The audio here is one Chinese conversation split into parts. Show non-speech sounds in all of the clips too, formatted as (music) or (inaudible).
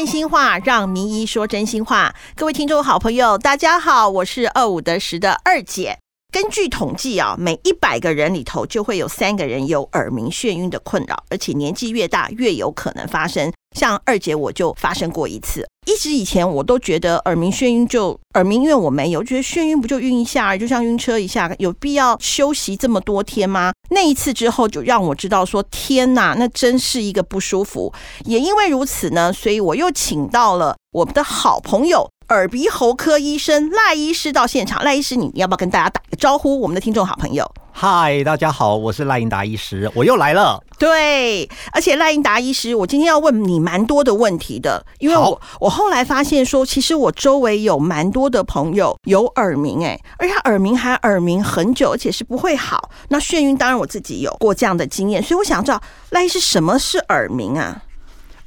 真心话，让名医说真心话。各位听众好朋友，大家好，我是二五得十的二姐。根据统计啊，每一百个人里头就会有三个人有耳鸣眩晕的困扰，而且年纪越大越有可能发生。像二姐我就发生过一次，一直以前我都觉得耳鸣眩晕就耳鸣，因为我没有，觉得眩晕不就晕一下，就像晕车一下，有必要休息这么多天吗？那一次之后就让我知道说，天哪，那真是一个不舒服。也因为如此呢，所以我又请到了我们的好朋友。耳鼻喉科医生赖医师到现场，赖医师，你要不要跟大家打个招呼？我们的听众好朋友，嗨，大家好，我是赖英达医师，我又来了。对，而且赖英达医师，我今天要问你蛮多的问题的，因为我我后来发现说，其实我周围有蛮多的朋友有耳鸣，哎，而且耳鸣还耳鸣很久，而且是不会好。那眩晕，当然我自己有过这样的经验，所以我想知道赖医师什么是耳鸣啊？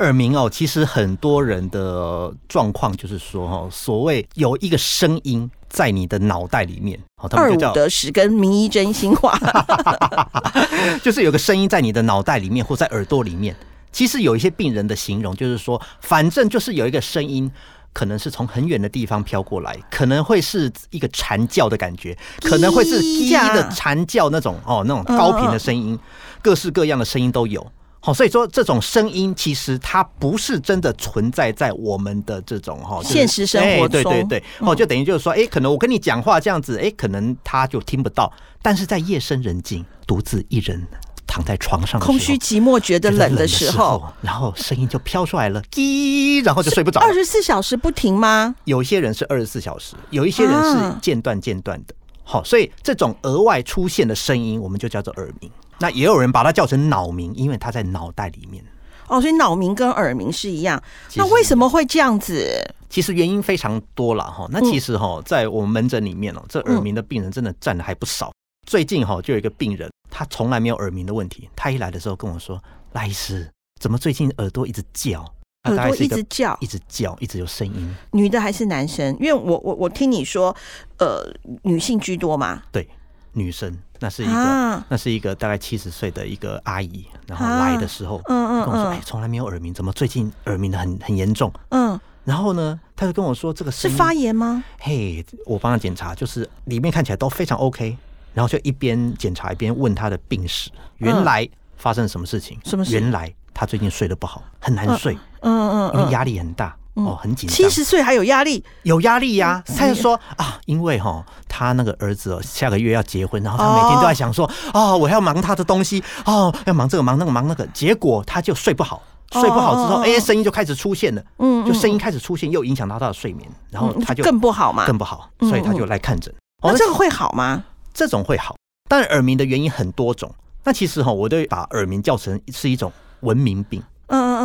耳鸣哦，其实很多人的状况就是说，哈，所谓有一个声音在你的脑袋里面，二五得十跟名医真心话，(laughs) 就是有个声音在你的脑袋里面或在耳朵里面。其实有一些病人的形容就是说，反正就是有一个声音，可能是从很远的地方飘过来，可能会是一个蝉叫的感觉，可能会是低的蝉叫那种哦，那种高频的声音，各式各样的声音都有。好，所以说这种声音其实它不是真的存在在我们的这种哈现实生活中，对对对，哦，就等于就是说，哎，可能我跟你讲话这样子，哎，可能他就听不到，但是在夜深人静，独自一人躺在床上，空虚寂寞，觉得冷的时候，然后声音就飘出来了，滴，然后就睡不着。二十四小时不停吗？有些人是二十四小时，有一些人是间断间断的。好，所以这种额外出现的声音，我们就叫做耳鸣。那也有人把它叫成脑鸣，因为它在脑袋里面。哦，所以脑鸣跟耳鸣是一样。那为什么会这样子？其实原因非常多了哈。那其实哈，在我们门诊里面哦，这耳鸣的病人真的占的还不少。最近哈，就有一个病人，他从来没有耳鸣的问题。他一来的时候跟我说：“赖医师，怎么最近耳朵一直叫？耳朵一直叫，一直叫，一直有声音。女的还是男生？因为我我我听你说，呃，女性居多嘛？对，女生。”那是一个，那是一个大概七十岁的一个阿姨，然后来的时候，嗯嗯，跟我说，哎，从来没有耳鸣，怎么最近耳鸣的很很严重？嗯，然后呢，他就跟我说，这个是发炎吗？嘿，我帮他检查，就是里面看起来都非常 OK，然后就一边检查一边问他的病史，原来发生什么事情？什么？原来他最近睡得不好，很难睡，嗯嗯，因为压力很大。哦，很紧张。七十岁还有压力？有压力呀。他就说啊，因为哈，他那个儿子哦下个月要结婚，然后他每天都在想说，哦，我要忙他的东西，哦，要忙这个忙那个忙那个，结果他就睡不好。睡不好之后，哎，声音就开始出现了。嗯，就声音开始出现，又影响到他的睡眠，然后他就更不好嘛，更不好。所以他就来看诊。那这个会好吗？这种会好，但耳鸣的原因很多种。那其实哈，我都把耳鸣叫成是一种文明病。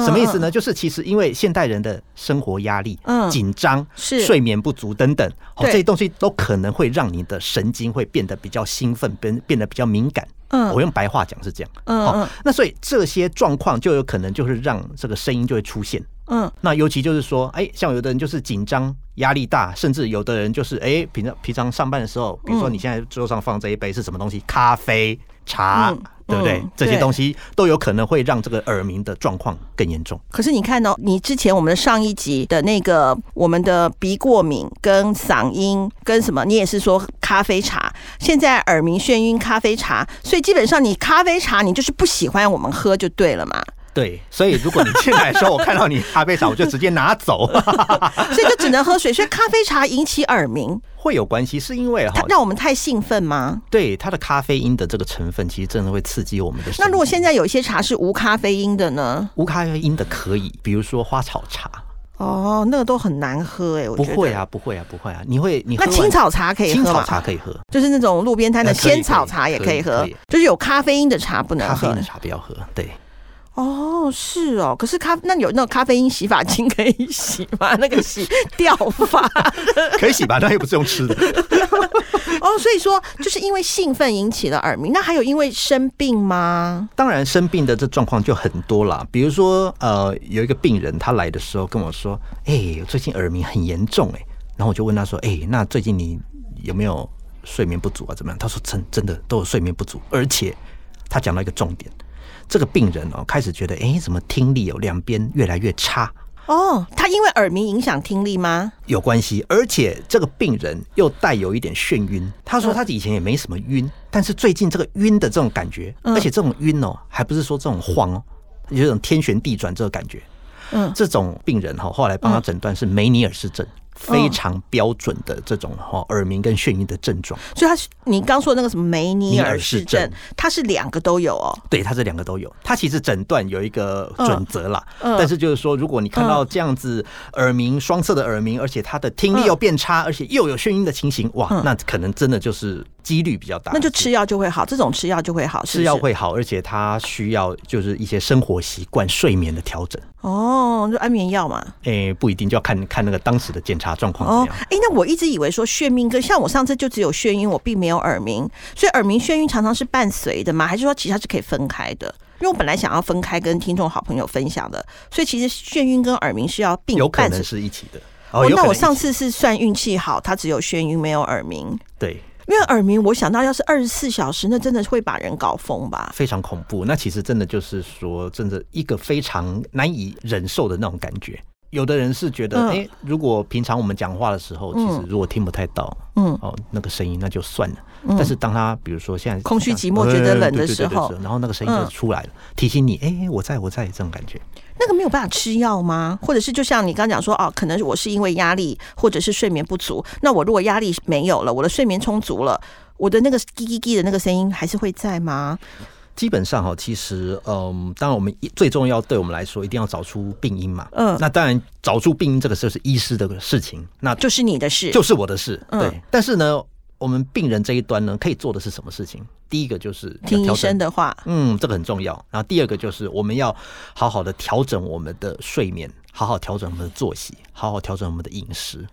什么意思呢？就是其实因为现代人的生活压力、紧张、是睡眠不足等等，这些东西都可能会让你的神经会变得比较兴奋，变变得比较敏感。嗯，我用白话讲是这样。嗯嗯。那所以这些状况就有可能就是让这个声音就会出现。嗯。那尤其就是说，哎，像有的人就是紧张、压力大，甚至有的人就是哎，平常平常上班的时候，比如说你现在桌上放这一杯是什么东西？咖啡、茶。对不对？这些东西都有可能会让这个耳鸣的状况更严重。可是你看哦，你之前我们的上一集的那个我们的鼻过敏跟嗓音跟什么，你也是说咖啡茶。现在耳鸣眩晕咖啡茶，所以基本上你咖啡茶你就是不喜欢我们喝就对了嘛。对，所以如果你进来的时候我看到你咖啡茶，我就直接拿走，(laughs) 所以就只能喝水。所以咖啡茶引起耳鸣会有关系，是因为哈让我们太兴奋吗？对，它的咖啡因的这个成分其实真的会刺激我们的。那如果现在有一些茶是无咖啡因的呢？无咖啡因的可以，比如说花草茶。哦，那个都很难喝哎，不会啊，不会啊，不会啊，你会你那青草茶可以喝青草茶可以喝，就是那种路边摊的仙草茶也可以喝，就是有咖啡因的茶不能喝。咖啡因的茶不要喝，对。哦，是哦，可是咖那有那种咖啡因洗发精可以洗吗？(laughs) 那个洗掉发 (laughs) 可以洗吧？那又不是用吃的。哦，所以说就是因为兴奋引起了耳鸣，那还有因为生病吗？当然，生病的这状况就很多了。比如说，呃，有一个病人他来的时候跟我说：“哎，最近耳鸣很严重。”哎，然后我就问他说：“哎，那最近你有没有睡眠不足啊？怎么样？”他说：“真真的都有睡眠不足，而且他讲到一个重点。”这个病人哦，开始觉得，哎，怎么听力有两边越来越差？哦，他因为耳鸣影响听力吗？有关系，而且这个病人又带有一点眩晕。他说他以前也没什么晕，但是最近这个晕的这种感觉，而且这种晕哦，还不是说这种晃哦，有种天旋地转这个感觉。嗯，这种病人哈，后来帮他诊断是梅尼尔氏症。非常标准的这种哈耳鸣跟眩晕的症状，所以他是你刚说那个什么梅尼尔氏症，它是两个都有哦。对，它是两个都有。它其实诊断有一个准则啦，但是就是说，如果你看到这样子耳鸣双侧的耳鸣，而且他的听力又变差，而且又有眩晕的情形，哇，那可能真的就是几率比较大。那就吃药就会好，这种吃药就会好，吃药会好，而且它需要就是一些生活习惯、睡眠的调整。哦，就安眠药嘛？哎，不一定，就要看看那个当时的检查状况怎么样。哎，那我一直以为说眩晕跟像我上次就只有眩晕，我并没有耳鸣，所以耳鸣眩晕常常是伴随的吗？还是说其他是可以分开的？因为我本来想要分开跟听众好朋友分享的，所以其实眩晕跟耳鸣是要并有可能是一起的。哦，那我上次是算运气好，他只有眩晕没有耳鸣。对。因为耳鸣，我想到要是二十四小时，那真的会把人搞疯吧？非常恐怖。那其实真的就是说，真的一个非常难以忍受的那种感觉。有的人是觉得，哎，如果平常我们讲话的时候，其实如果听不太到，嗯，哦，那个声音那就算了。但是当他比如说现在空虚寂寞、觉得冷的时候，然后那个声音就出来了，提醒你，哎，我在我在这种感觉。那个没有办法吃药吗？或者是就像你刚刚讲说，哦，可能我是因为压力或者是睡眠不足。那我如果压力没有了，我的睡眠充足了，我的那个滴滴滴的那个声音还是会在吗？基本上哈，其实嗯，当然我们最重要对我们来说，一定要找出病因嘛。嗯，那当然找出病因这个事是医师的事情，那就是你的事，就是我的事。对，但是呢。我们病人这一端呢，可以做的是什么事情？第一个就是听医生的话，嗯，这个很重要。然后第二个就是我们要好好的调整我们的睡眠，好好调整我们的作息，好好调整我们的饮食。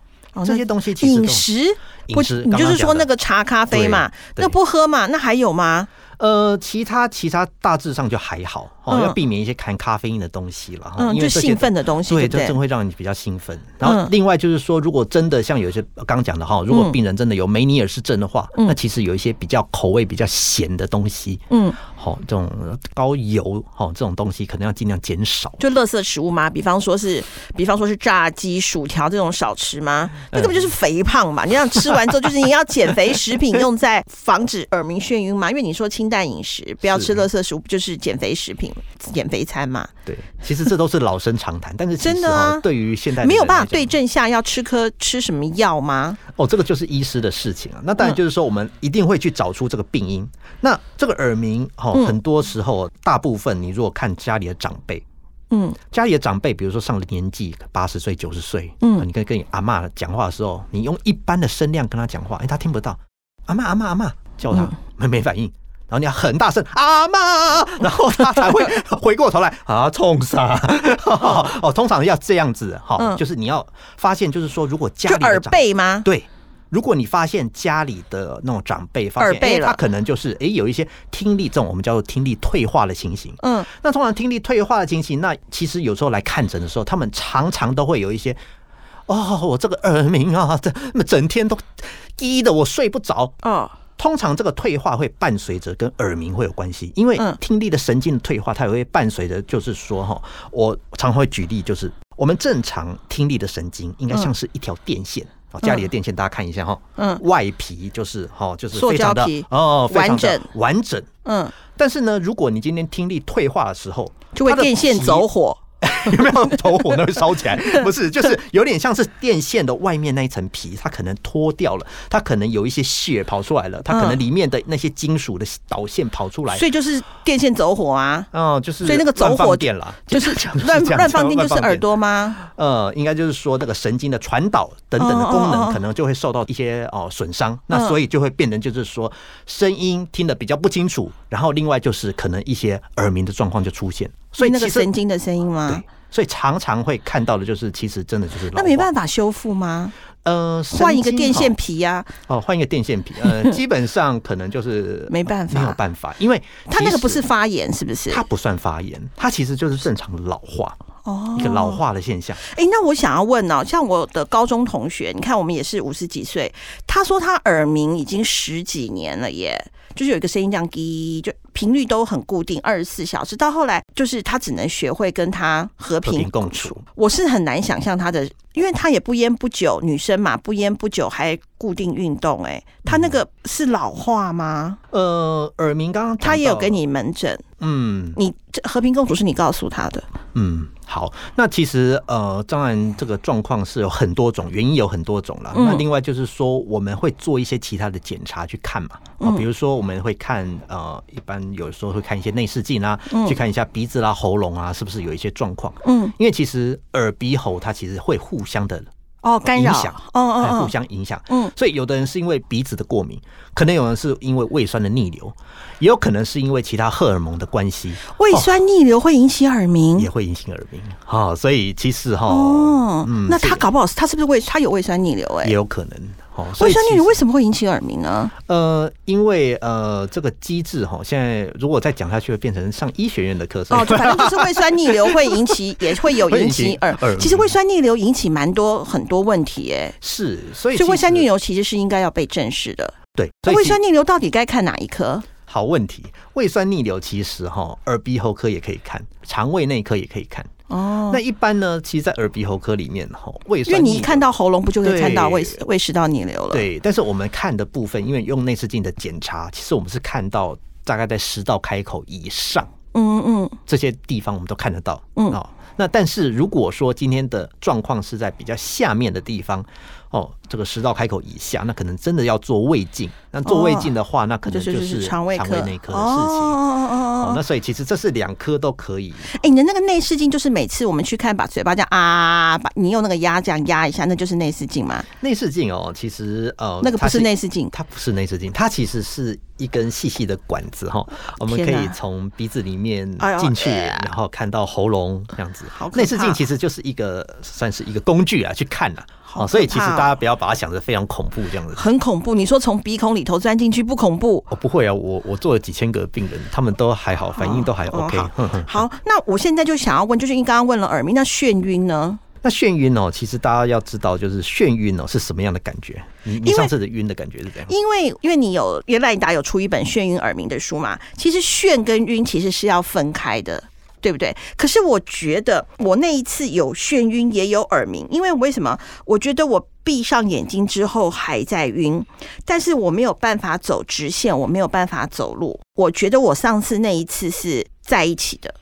这些东西其实饮食，饮食，你就是说那个茶咖啡嘛，那不喝嘛？那还有吗？呃，其他其他大致上就还好哦，要避免一些含咖啡因的东西了，嗯，就兴奋的东西，对，这真会让你比较兴奋。然后另外就是说，如果真的像有些刚讲的哈，如果病人真的有梅尼尔氏症的话，那其实有一些比较口味比较咸的东西，嗯，好，这种高油哈这种东西可能要尽量减少。就垃圾食物吗？比方说是，比方说是炸鸡、薯条这种少吃吗？那根本就是肥胖嘛！你想吃完之后，就是你要减肥食品用在防止耳鸣眩晕嘛？因为你说清。清淡饮食，不要吃 (laughs) 垃圾食物，就是减肥食品、减肥餐嘛。对，其实这都是老生常谈，但是真的啊，对于现代没有办法对症下药，吃颗吃什么药吗？哦，这个就是医师的事情啊。那当然就是说，我们一定会去找出这个病因。那这个耳鸣，哈，很多时候，大部分你如果看家里的长辈，嗯，家里的长辈，比如说上了年纪，八十岁、九十岁，嗯，你跟跟你阿妈讲话的时候，你用一般的声量跟他讲话，哎，他听不到。阿妈，阿妈，阿妈，叫他没没反应。然后你要很大声阿妈，(laughs) 然后他才会 (laughs) 回过头来啊，冲啥？(laughs) 哦，通常要这样子哈，就是你要发现，就是说，如果家里耳背吗？对，如果你发现家里的那种长辈发现，哎，他可能就是哎有一些听力这种我们叫做听力退化的情形。嗯，那通常听力退化的情形，那其实有时候来看诊的时候，他们常常都会有一些，哦，我这个耳鸣啊，这整天都低的，我睡不着啊。通常这个退化会伴随着跟耳鸣会有关系，因为听力的神经的退化，它也会伴随着，就是说哈，我常会举例，就是我们正常听力的神经应该像是一条电线，家里的电线大家看一下哈，嗯，外皮就是哈，就是塑胶的哦，完整。完整，嗯，但是呢，如果你今天听力退化的时候，就会电线走火。(laughs) 有没有头火那会烧起来？(laughs) 不是，就是有点像是电线的外面那一层皮，它可能脱掉了，它可能有一些血跑出来了，它可能里面的那些金属的导线跑出来，所以就是电线走火啊。哦，就是所以那个走火电了，就是 (laughs) 乱乱放电，就是耳朵吗？呃，应该就是说那个神经的传导等等的功能，可能就会受到一些哦损伤，那所以就会变成就是说声音听得比较不清楚，然后另外就是可能一些耳鸣的状况就出现。所以那个神经的声音吗？对，所以常常会看到的就是，其实真的就是那没办法修复吗？呃，换一个电线皮呀。哦，换一个电线皮。呃，(laughs) 基本上可能就是没办法，没有办法，因为它那个不是发炎，是不是？它不算发炎，它其实就是正常的老化哦，一个老化的现象。哎，那我想要问哦，像我的高中同学，你看我们也是五十几岁，他说他耳鸣已经十几年了耶，就是有一个声音这样滴，就。频率都很固定，二十四小时。到后来就是他只能学会跟他和平共处。我是很难想象他的，因为他也不烟不酒，女生嘛不烟不酒还固定运动。哎，他那个是老化吗？呃，耳鸣刚刚他也有给你门诊。嗯，你和平共处是你告诉他的。嗯。好，那其实呃，当然这个状况是有很多种原因，有很多种了。那另外就是说，我们会做一些其他的检查去看嘛，啊，比如说我们会看呃，一般有时候会看一些内视镜啊，去看一下鼻子啦、喉咙啊，是不是有一些状况。嗯，因为其实耳鼻喉它其实会互相的。哦，干扰，哦哦，互相影响，嗯，所以有的人是因为鼻子的过敏，可能有人是因为胃酸的逆流，也有可能是因为其他荷尔蒙的关系。胃酸逆流会引起耳鸣，也会引起耳鸣。好，所以其实哈，哦，那他搞不好他是不是胃他有胃酸逆流？哎，也有可能。胃酸逆流为什么会引起耳鸣呢？呃，因为呃，这个机制哈，现在如果再讲下去，会变成上医学院的课程。哦，反正就是胃酸逆流会引起，(laughs) 也会有引起耳。其实胃酸逆流引起蛮多很多问题，哎，是，所以所以胃酸逆流其实是应该要被正视的。对，胃酸逆流到底该看哪一科？好问题，胃酸逆流其实哈，耳鼻喉科也可以看，肠胃内科也可以看。哦，那一般呢？其实，在耳鼻喉科里面，哈，胃酸，因为你一看到喉咙，不就可以看到胃胃食道逆流了？对。但是我们看的部分，因为用内视镜的检查，其实我们是看到大概在食道开口以上，嗯嗯，这些地方我们都看得到，嗯哦。那但是如果说今天的状况是在比较下面的地方。哦，这个食道开口以下，那可能真的要做胃镜。那做胃镜的话，那可能就是肠胃科内科的事情。哦哦哦。那所以其实这是两科都可以。哎，你的那个内视镜，就是每次我们去看，把嘴巴这样啊，把你用那个压这样压一下，那就是内视镜吗？内视镜哦，其实呃，那个不是内视镜，它不是内视镜，它其实是一根细细的管子哈，我们可以从鼻子里面进去，然后看到喉咙这样子。内视镜其实就是一个算是一个工具啊，去看啊。哦，所以其实大家不要把它想的非常恐怖这样子。很恐怖，你说从鼻孔里头钻进去不恐怖？哦，不会啊，我我做了几千个病人，他们都还好，反应都还 OK。(laughs) 好，那我现在就想要问，就是你刚刚问了耳鸣，那眩晕呢？那眩晕哦，其实大家要知道，就是眩晕哦是什么样的感觉？你你上次的晕的感觉是怎样？因为因为你有原来你打有出一本眩晕耳鸣的书嘛，其实眩跟晕其实是要分开的。对不对？可是我觉得我那一次有眩晕，也有耳鸣，因为为什么？我觉得我闭上眼睛之后还在晕，但是我没有办法走直线，我没有办法走路。我觉得我上次那一次是在一起的，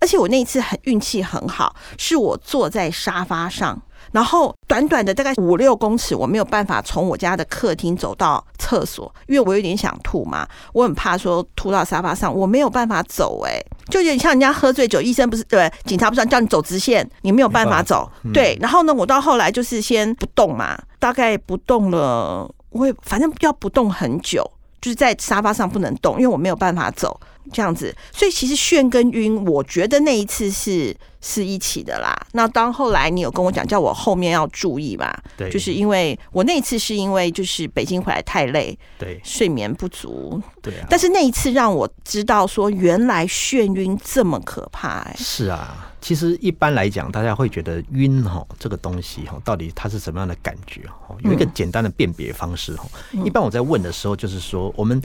而且我那一次很运气很好，是我坐在沙发上。然后短短的大概五六公尺，我没有办法从我家的客厅走到厕所，因为我有点想吐嘛，我很怕说吐到沙发上，我没有办法走，哎，就有点像人家喝醉酒，医生不是对，警察不是叫你走直线，你没有办法走，对。然后呢，我到后来就是先不动嘛，大概不动了，我也反正要不动很久，就是在沙发上不能动，因为我没有办法走。这样子，所以其实眩跟晕，我觉得那一次是是一起的啦。那当后来你有跟我讲，叫我后面要注意嘛。对，就是因为我那一次是因为就是北京回来太累，对，睡眠不足。对啊。但是那一次让我知道说，原来眩晕这么可怕。哎，是啊。其实一般来讲，大家会觉得晕哈这个东西哈，到底它是什么样的感觉？哈，有一个简单的辨别方式哈。一般我在问的时候，就是说我们。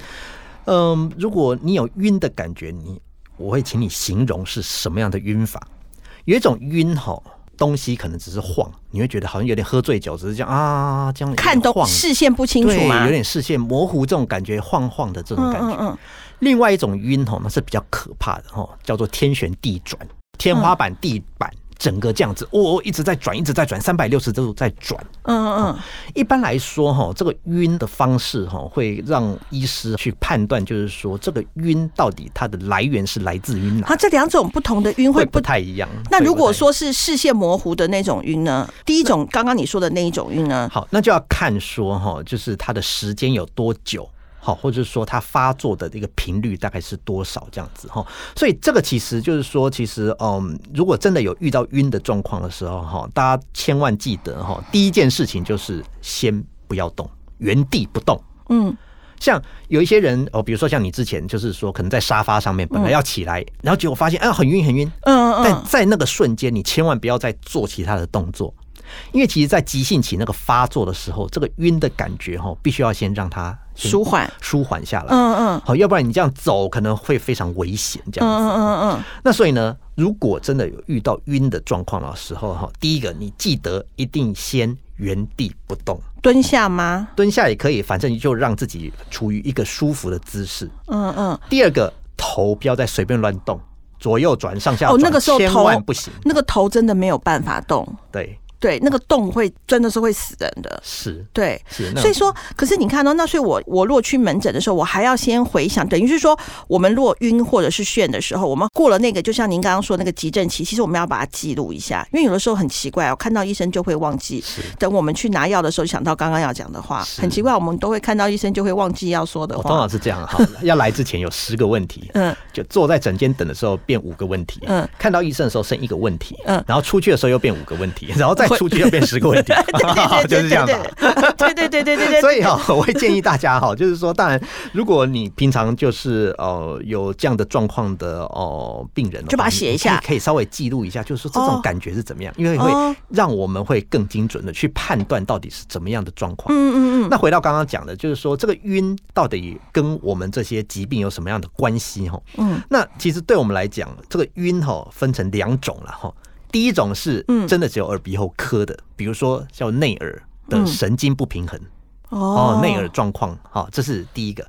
嗯，如果你有晕的感觉，你我会请你形容是什么样的晕法。有一种晕吼，东西可能只是晃，你会觉得好像有点喝醉酒，只是这样啊，这样看都视线不清楚嘛？有点视线模糊，这种感觉晃晃的这种感觉。另外一种晕吼，那是比较可怕的吼，叫做天旋地转，天花板地板。整个这样子，哦，一直在转，一直在转，三百六十度在转。嗯嗯嗯。一般来说，哈，这个晕的方式，哈，会让医师去判断，就是说这个晕到底它的来源是来自于哪？啊，这两种不同的晕会不太一样。那如果说是视线模糊的那种晕呢？第一种，刚刚你说的那一种晕呢？好，那就要看说，哈，就是它的时间有多久。好，或者说它发作的一个频率大概是多少这样子哈，所以这个其实就是说，其实嗯，如果真的有遇到晕的状况的时候哈，大家千万记得哈，第一件事情就是先不要动，原地不动。嗯，像有一些人哦，比如说像你之前就是说，可能在沙发上面本来要起来，然后结果发现哎很晕很晕，嗯嗯，但在那个瞬间你千万不要再做其他的动作。因为其实，在急性期那个发作的时候，这个晕的感觉哈，必须要先让它舒缓、舒缓下来。嗯嗯，好，要不然你这样走可能会非常危险。这样子，嗯嗯嗯嗯。那所以呢，如果真的有遇到晕的状况的时候哈，第一个你记得一定先原地不动，蹲下吗？蹲下也可以，反正就让自己处于一个舒服的姿势。嗯嗯。第二个，头不要再随便乱动，左右转、上下哦，那个时候千万不行。那个头真的没有办法动。对。对，那个洞会真的是会死人的。是，对，所以说，可是你看到，那所以我我如果去门诊的时候，我还要先回想，等于是说，我们如果晕或者是眩的时候，我们过了那个，就像您刚刚说那个急症期，其实我们要把它记录一下，因为有的时候很奇怪，我看到医生就会忘记。等我们去拿药的时候，想到刚刚要讲的话，很奇怪，我们都会看到医生就会忘记要说的话。通常是这样哈，(laughs) 要来之前有十个问题，嗯，就坐在诊间等的时候变五个问题，嗯，看到医生的时候剩一个问题，嗯，然后出去的时候又变五个问题，然后再出去又变十个。问题 (laughs) (laughs) 就是这样子，对对对对对对。(laughs) 所以哈，我会建议大家哈，就是说，当然，如果你平常就是呃有这样的状况的哦病人，就把它写一下，可以稍微记录一下，就是说这种感觉是怎么样，因为会让我们会更精准的去判断到底是怎么样的状况。嗯嗯嗯。那回到刚刚讲的，就是说这个晕到底跟我们这些疾病有什么样的关系哈？嗯，那其实对我们来讲，这个晕哈分成两种了哈。第一种是真的只有耳鼻喉科的，比如说叫内耳的神经不平衡哦，内耳状况哈，这是第一个。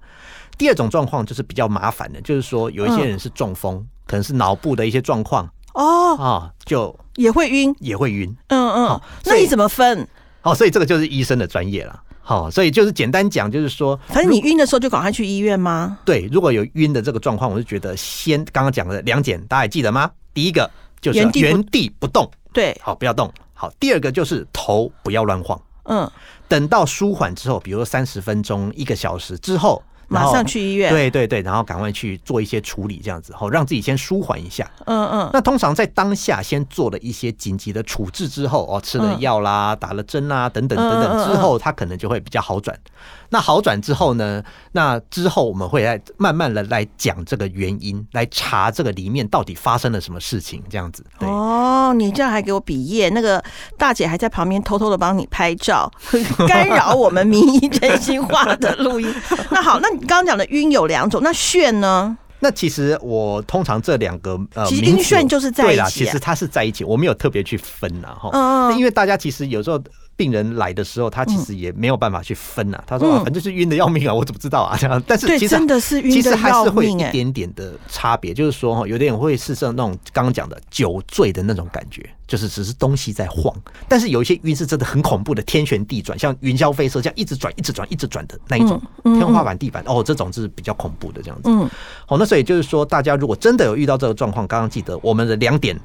第二种状况就是比较麻烦的，就是说有一些人是中风，可能是脑部的一些状况哦啊，就也会晕，也会晕。嗯嗯，那你怎么分？好，所以这个就是医生的专业了。好，所以就是简单讲，就是说，反正你晕的时候就赶快去医院吗？对，如果有晕的这个状况，我就觉得先刚刚讲的两检，大家还记得吗？第一个。就是原地不动，对，好，不要动。好，第二个就是头不要乱晃。嗯，等到舒缓之后，比如说三十分钟、一个小时之后。马上去医院，对对对，然后赶快去做一些处理，这样子，后让自己先舒缓一下。嗯嗯。那通常在当下先做了一些紧急的处置之后，哦，吃了药啦，打了针啊，等等等等之后，他可能就会比较好转。那好转之后呢？那之后我们会来慢慢的来讲这个原因，来查这个里面到底发生了什么事情，这样子。哦，你这样还给我比耶？那个大姐还在旁边偷偷的帮你拍照，(laughs) 干扰我们名医真心话的录音。那好，那你。刚刚讲的晕有两种，那眩呢？那其实我通常这两个呃，其实晕眩就是在一起，其实它是在一起，我没有特别去分呐哈。嗯，因为大家其实有时候。病人来的时候，他其实也没有办法去分啊。他说：“反正是晕的要命啊，我怎么知道啊？” (laughs) 这样，但是其实真的是晕其实还是会一点点的差别。就是说哈，有点会是像那种刚刚讲的酒醉的那种感觉，就是只是东西在晃。但是有一些晕是真的很恐怖的，天旋地转，像云霄飞车这样一直转、一直转、一直转的那一种，天花板、地板哦，这种是比较恐怖的这样子。嗯，好，那所以就是说，大家如果真的有遇到这个状况，刚刚记得我们的两点。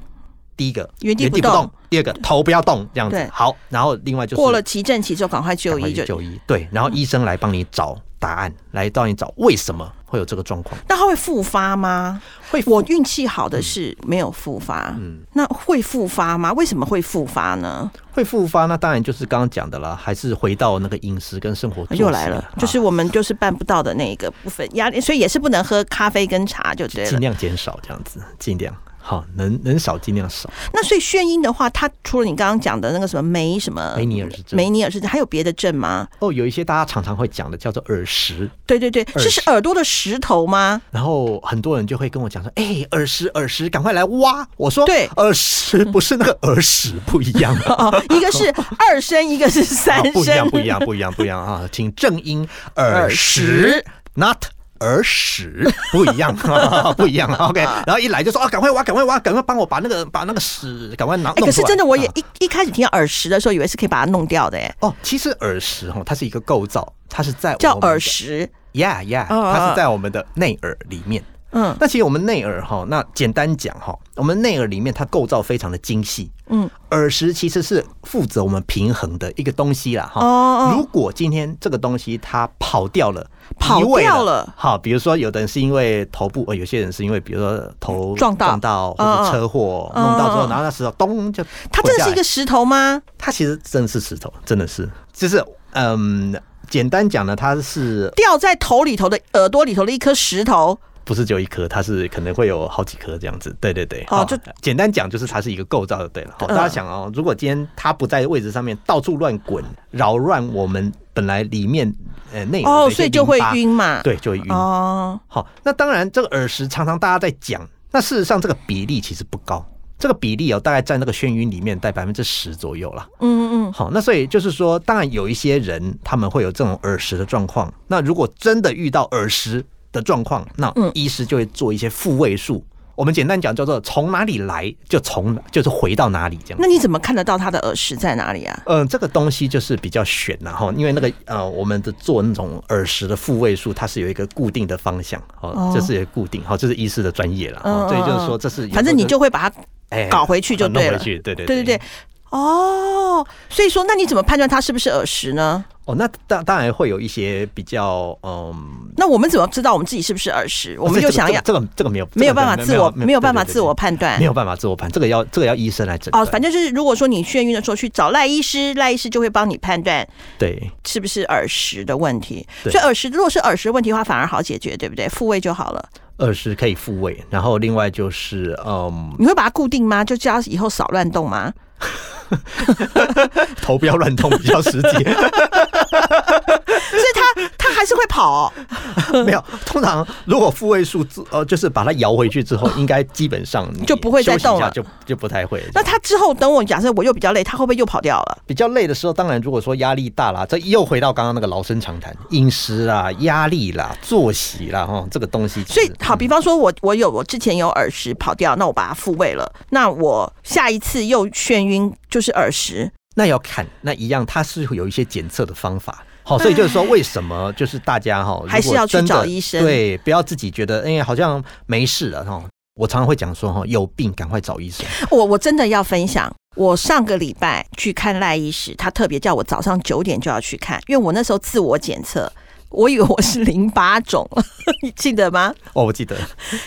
第一个原地不动，第二个头不要动，这样子好。然后另外就是过了急症期之后，赶快就医就医。对，然后医生来帮你找答案，来帮你找为什么会有这个状况。那他会复发吗？会。我运气好的是没有复发。嗯。那会复发吗？为什么会复发呢？会复发，那当然就是刚刚讲的了，还是回到那个饮食跟生活。又来了，就是我们就是办不到的那一个部分压力，所以也是不能喝咖啡跟茶，就对了。尽量减少这样子，尽量。好，能能少尽量少。那所以眩晕的话，它除了你刚刚讲的那个什么梅什么梅尼尔氏症，梅尼尔氏症，还有别的症吗？哦，有一些大家常常会讲的叫做耳石。对对对，是是耳朵的石头吗？然后很多人就会跟我讲说：“哎，耳石耳石，赶快来挖！”我说：“对，耳石不是那个耳屎，不一样。(laughs) 一个是 (laughs) 二声，一个是三声，不一样，不一样，不一样，不一样啊！请正音耳石，not。”耳屎不一样，(laughs) 不一样 (laughs) OK，然后一来就说啊，赶快挖，赶快挖，赶快帮我把那个把那个屎赶快拿。可是真的，我也一一开始听耳石的时候，以为是可以把它弄掉的。哎，哦，其实耳石哈，它是一个构造，它是在叫耳石，Yeah Yeah，它是在我们的内耳里面。嗯，那其实我们内耳哈，那简单讲哈，我们内耳里面它构造非常的精细。嗯，耳石其实是负责我们平衡的一个东西啦。哈，哦，如果今天这个东西它跑掉了，跑掉了，好，比如说有的人是因为头部，呃，有些人是因为比如说头撞到撞到或者车祸弄到之后，然后那石头咚就，它真的是一个石头吗？它其实真的是石头，真的是，就是嗯，简单讲呢，它是掉在头里头的耳朵里头的一颗石头。不是只有一颗，它是可能会有好几颗这样子。对对对，哦，就简单讲就是它是一个构造就对了。好，大家想哦，如果今天它不在位置上面，到处乱滚，扰乱我们本来里面呃内哦，所以就会晕嘛。对，就会晕哦。好，那当然这个耳石常常大家在讲，那事实上这个比例其实不高。这个比例哦，大概在那个眩晕里面，在百分之十左右了。嗯嗯。好，那所以就是说，当然有一些人他们会有这种耳石的状况。那如果真的遇到耳石的状况，那医师就会做一些复位术。我们简单讲叫做从哪里来就从就是回到哪里这样。那你怎么看得到他的耳石在哪里啊？嗯，这个东西就是比较悬然后，因为那个呃，我们的做那种耳石的复位术，它是有一个固定的方向，哦，这是也固定，好，这是医师的专业了。所以就是说，这是反正你就会把它。哎，搞回去就对了。对对对对对，哦，所以说，那你怎么判断它是不是耳石呢？哦，那当当然会有一些比较，嗯，那我们怎么知道我们自己是不是耳石？我们就想要这个这个没有没有办法自我没有办法自我判断，没有办法自我判，这个要这个要医生来诊。哦，反正就是如果说你眩晕的时候去找赖医师，赖医师就会帮你判断，对，是不是耳石的问题。所以耳石如果是耳石问题的话，反而好解决，对不对？复位就好了。耳石可以复位，然后另外就是，嗯，你会把它固定吗？就叫以后少乱动吗？(laughs) 头不要乱动比较实际，(laughs) 所以他他还是会跑。(laughs) 没有，通常如果复位数字呃，就是把它摇回去之后，应该基本上就不会再动了，就就不太会。那他之后等我假设我又比较累，他会不会又跑掉了？比较累的时候，当然如果说压力大啦，这又回到刚刚那个老生常谈，饮食啦、压力啦、作息啦，哈，这个东西。所以好，比方说我我有我之前有耳石跑掉，那我把它复位了，那我下一次又眩晕。就是耳石，那要看那一样，它是有一些检测的方法。好，所以就是说，为什么就是大家哈，还是要去找医生？对，不要自己觉得哎，好像没事了哈。我常常会讲说哈，有病赶快找医生。我我真的要分享，我上个礼拜去看赖医师，他特别叫我早上九点就要去看，因为我那时候自我检测，我以为我是淋巴肿，你 (laughs) 记得吗？哦，我记得。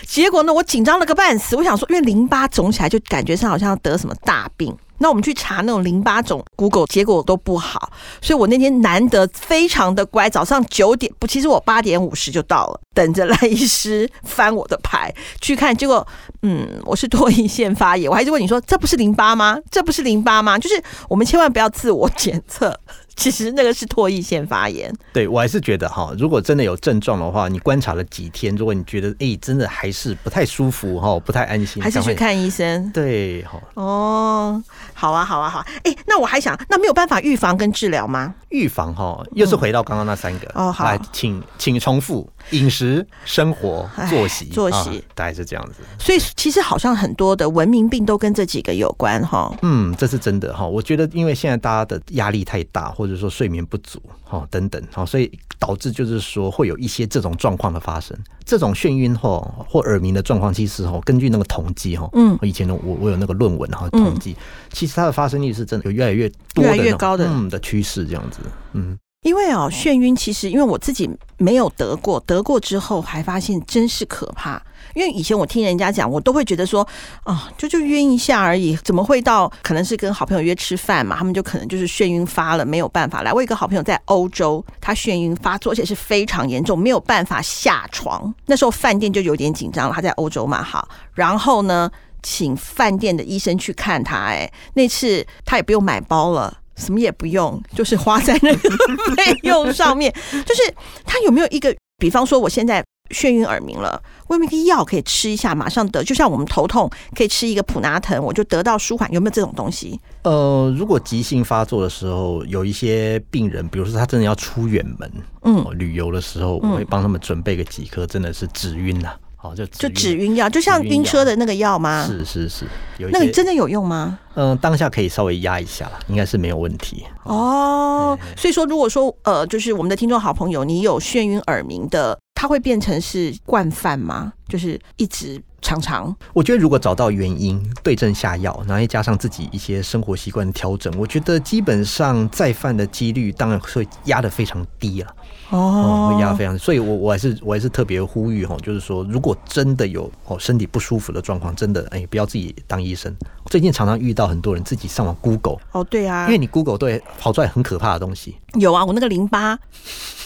结果呢，我紧张了个半死，我想说，因为淋巴肿起来就感觉上好像得什么大病。那我们去查那种淋巴肿，Google 结果都不好，所以我那天难得非常的乖，早上九点不，其实我八点五十就到了，等着赖医师翻我的牌去看，结果嗯，我是唾液腺发炎，我还是问你说，这不是淋巴吗？这不是淋巴吗？就是我们千万不要自我检测。其实那个是唾液腺发炎。对我还是觉得哈，如果真的有症状的话，你观察了几天，如果你觉得哎，真的还是不太舒服哈，不太安心，还是去看医生。对，好。哦，好啊，好啊，好。哎，那我还想，那没有办法预防跟治疗吗？预防哈，又是回到刚刚那三个。哦，好，请请重复。饮食、生活、作息、作息，大概是这样子。所以其实好像很多的文明病都跟这几个有关哈。嗯，这是真的哈。我觉得因为现在大家的压力太大，或者说睡眠不足哈等等哈，所以导致就是说会有一些这种状况的发生。这种眩晕或或耳鸣的状况，其实哈，根据那个统计哈，嗯，以前的我我有那个论文哈统计，其实它的发生率是真的有越来越多、越来越高的嗯的趋势这样子，嗯。因为哦，眩晕其实因为我自己没有得过，得过之后还发现真是可怕。因为以前我听人家讲，我都会觉得说，啊，就就晕一下而已，怎么会到可能是跟好朋友约吃饭嘛？他们就可能就是眩晕发了，没有办法来。我一个好朋友在欧洲，他眩晕发作，而且是非常严重，没有办法下床。那时候饭店就有点紧张了，他在欧洲嘛，好，然后呢，请饭店的医生去看他。哎，那次他也不用买包了。什么也不用，就是花在那个费用上面。就是他有没有一个，比方说我现在眩晕耳鸣了，我有没有一个药可以吃一下，马上得？就像我们头痛可以吃一个普拿疼，我就得到舒缓。有没有这种东西？呃，如果急性发作的时候，有一些病人，比如说他真的要出远门，嗯，旅游的时候，我会帮他们准备个几颗，真的是止晕呐。好，就就止晕药，就像晕车的那个药吗？是是是，那个真的有用吗？嗯，当下可以稍微压一下应该是没有问题。哦，所以说，如果说呃，就是我们的听众好朋友，你有眩晕耳鸣的，它会变成是惯犯吗？就是一直常常？我觉得如果找到原因，对症下药，然后再加上自己一些生活习惯调整，我觉得基本上再犯的几率当然会压得非常低了。哦，会压常非常，所以我我还是我还是特别呼吁哈，就是说，如果真的有哦身体不舒服的状况，真的哎，不要自己当医生。最近常常遇到很多人自己上网 Google 哦，对啊，因为你 Google 对跑出来很可怕的东西。有啊，我那个淋巴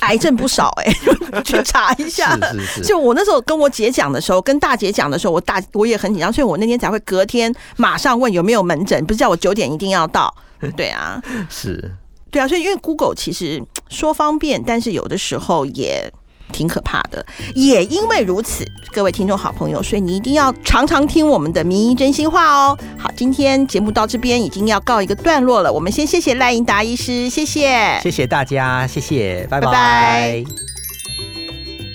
癌症不少哎，(laughs) 去查一下。是是是。就我那时候跟我姐讲的时候，跟大姐讲的时候，我大我也很紧张，所以我那天才会隔天马上问有没有门诊，不是叫我九点一定要到。(laughs) 对啊，是。对啊，所以因为 Google 其实说方便，但是有的时候也挺可怕的。也因为如此，各位听众好朋友，所以你一定要常常听我们的名医真心话哦。好，今天节目到这边已经要告一个段落了，我们先谢谢赖英达医师，谢谢，谢谢大家，谢谢，拜拜。